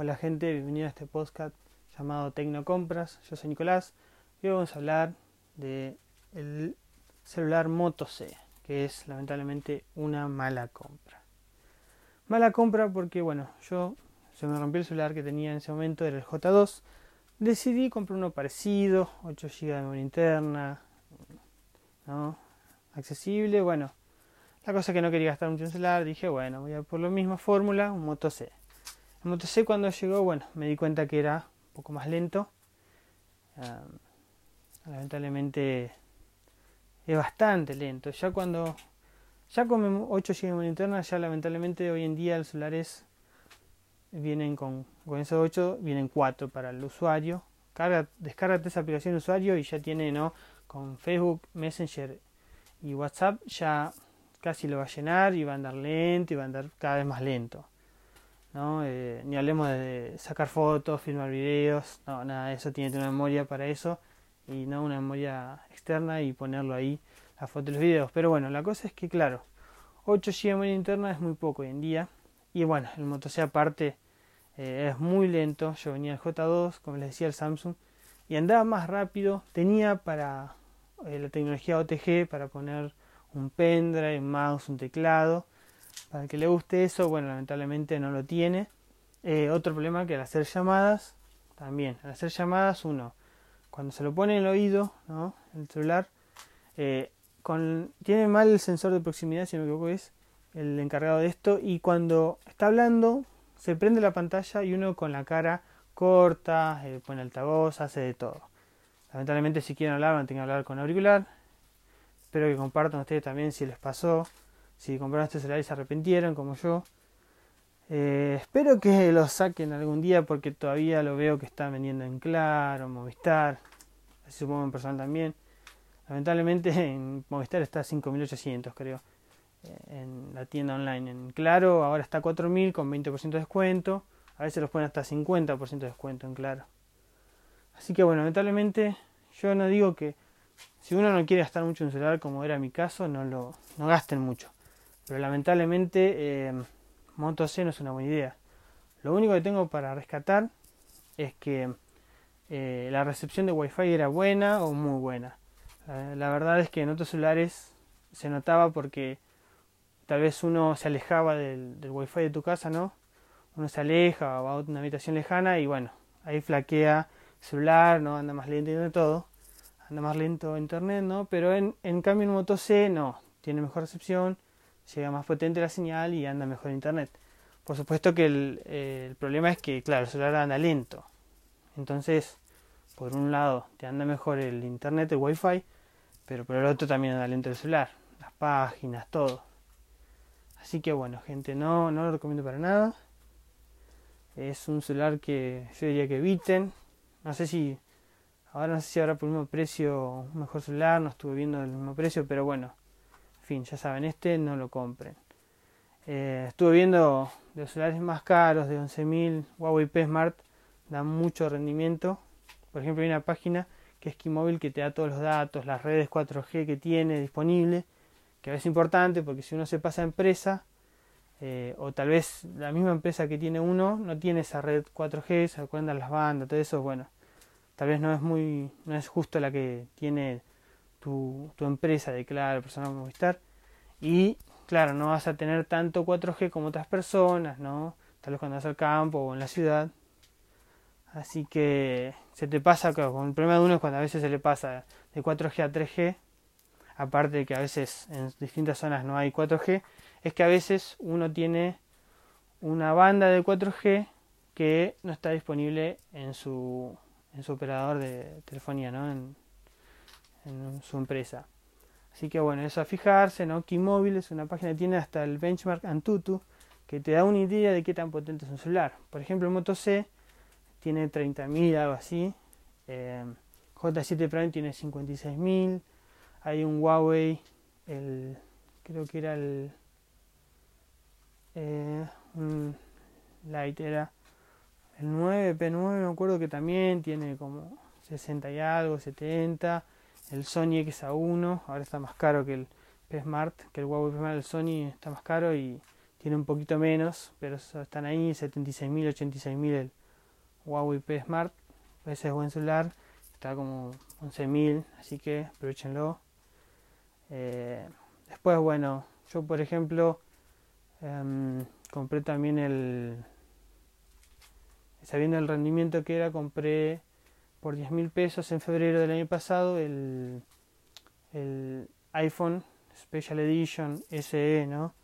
Hola gente, bienvenido a este podcast llamado Tecnocompras. Yo soy Nicolás y hoy vamos a hablar de el celular Moto C, que es lamentablemente una mala compra. Mala compra porque bueno, yo se me rompió el celular que tenía en ese momento, era el J2. Decidí comprar uno parecido, 8 GB de memoria interna, ¿no? accesible, bueno. La cosa que no quería gastar mucho en celular, dije, bueno, voy a por la misma fórmula, un Moto C. El Moto cuando llegó, bueno, me di cuenta que era un poco más lento. lamentablemente es bastante lento. Ya cuando ya con 8 GB de interna, ya lamentablemente hoy en día los celulares vienen con, con esos 8, vienen 4 para el usuario. Carga, descárgate esa aplicación usuario y ya tiene, ¿no? Con Facebook, Messenger y WhatsApp ya casi lo va a llenar y va a andar lento y va a andar cada vez más lento. ¿No? Eh, ni hablemos de sacar fotos, filmar videos, no, nada, eso tiene una memoria para eso y no una memoria externa y ponerlo ahí, la foto y los videos. Pero bueno, la cosa es que claro, 8 GB de memoria interna es muy poco hoy en día y bueno, el Moto C aparte eh, es muy lento, yo venía el J2, como les decía el Samsung, y andaba más rápido, tenía para eh, la tecnología OTG para poner un pendrive, un mouse, un teclado, para el que le guste eso, bueno, lamentablemente no lo tiene. Eh, otro problema que al hacer llamadas, también, al hacer llamadas uno, cuando se lo pone en el oído, ¿no? El celular, eh, tiene mal el sensor de proximidad, si no me equivoco es el encargado de esto, y cuando está hablando, se prende la pantalla y uno con la cara corta, eh, pone altavoz, hace de todo. Lamentablemente si quieren hablar van a tener que hablar con auricular. Espero que compartan ustedes también si les pasó si compraron este celular y se arrepintieron como yo. Eh, espero que lo saquen algún día porque todavía lo veo que está vendiendo en Claro, Movistar, así supongo en personal también. Lamentablemente en Movistar está a 5.800 creo, eh, en la tienda online. En Claro ahora está a 4.000 con 20% de descuento, a veces los ponen hasta 50% de descuento en Claro. Así que bueno, lamentablemente yo no digo que si uno no quiere gastar mucho en celular como era mi caso, no lo no gasten mucho. Pero lamentablemente eh, Moto C no es una buena idea. Lo único que tengo para rescatar es que eh, la recepción de Wi-Fi era buena o muy buena. La, verdad es que en otros celulares se notaba porque tal vez uno se alejaba del, del Wi-Fi de tu casa, ¿no? Uno se aleja va a una habitación lejana y bueno, ahí flaquea el celular, ¿no? Anda más lento y todo. Anda más lento internet, ¿no? Pero en, en cambio en Moto C no, tiene mejor recepción llega más potente la señal y anda mejor internet. Por supuesto que el, problema es que, claro, el celular anda lento. Entonces, por un lado, te anda mejor el internet, el wifi, pero por el otro también anda lento el celular, las páginas, todo. Así que bueno, gente, no, no lo recomiendo para nada. Es un celular que yo diría que eviten. No sé si, ahora no sé si habrá por el mismo precio un mejor celular, no estuve viendo el mismo precio, pero bueno, fin, ya saben, este no lo compren. Eh, estuve viendo de los celulares más caros de 11.000, Huawei P Smart, dan mucho rendimiento. Por ejemplo, hay una página que es Keymobile que te da todos los datos, las redes 4G que tiene disponible, que es importante porque si uno se pasa a empresa, eh, o tal vez la misma empresa que tiene uno no tiene esa red 4G, se acuerdan las bandas, todo eso, bueno, tal vez no es muy, no es justo la que tiene tu, empresa de Claro, Personal Movistar. Y claro, no vas a tener tanto 4G como otras personas, ¿no? Tal vez cuando vas al campo o en la ciudad. Así que se te pasa, con el problema de uno es cuando a veces se le pasa de 4G a 3G, aparte de que a veces en distintas zonas no hay 4G, es que a veces uno tiene una banda de 4G que no está disponible en su, en su operador de telefonía, ¿no? En, en su empresa. Así que bueno, eso a fijarse, ¿no? Keymobile es una página que tiene hasta el benchmark Antutu que te da una idea de qué tan potente es un celular. Por ejemplo, Moto C tiene 30.000, algo así. Eh, J7 Prime tiene 56.000. Hay un Huawei, el, creo que era el eh, era el 9, P9, me acuerdo que también tiene como 60 y algo, 70 el Sony XA1, ahora está más caro que el P Smart, que el Huawei P Smart, el Sony está más caro y tiene un poquito menos, pero están ahí, 76.000, 86.000 el Huawei P Smart, ese es buen celular, está como 11.000, así que aprovechenlo. Eh, después, bueno, yo por ejemplo em, compré también el, sabiendo el rendimiento que era, compré por 10 mil pesos en febrero del año pasado el, el iPhone Special Edition SE, ¿no?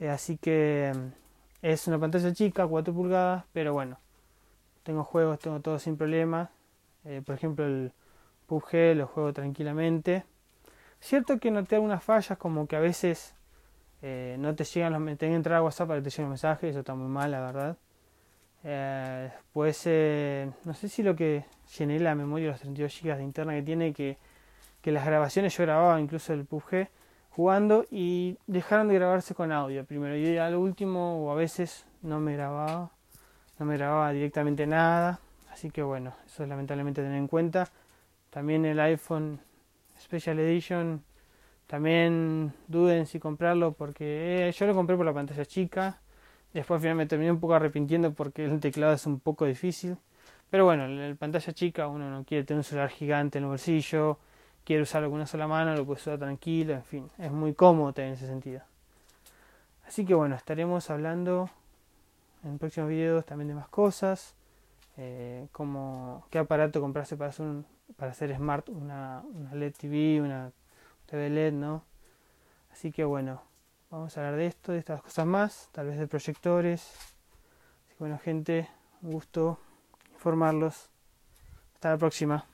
Eh, así que em, es una pantalla chica, 4 pulgadas, pero bueno, tengo juegos, tengo todo sin problemas. Eh, por ejemplo, el PUBG lo juego tranquilamente. Cierto que noté algunas fallas, como que a veces eh, no te llegan los tengo que entrar WhatsApp para que te lleguen los mensajes, eso está muy mal, la verdad. Eh, pues no sé si lo que llené la memoria los 32 GB de interna que tiene, que, que las grabaciones yo grababa incluso el PUBG jugando y dejaron de grabarse con audio primero. Y al último o a veces no me grababa no me grababa directamente nada. Así que bueno eso es lamentablemente tener en cuenta. También el iPhone Special Edition también duden si comprarlo porque eh, yo lo compré por la pantalla chica después al final me terminé un poco arrepintiendo porque el teclado es un poco difícil pero bueno la pantalla chica uno no quiere tener un celular gigante en el bolsillo quiere usarlo con una sola mano, lo puede usar tranquilo, en fin, es muy cómodo en ese sentido. Así que bueno, estaremos hablando en próximos videos también de más cosas, eh, como qué aparato comprarse para hacer, para hacer smart una, una LED TV, una TV LED, ¿no? Así que bueno, vamos a hablar de esto, de estas cosas más, tal vez de proyectores. Así que bueno, gente, un gusto informarlos. Hasta la próxima.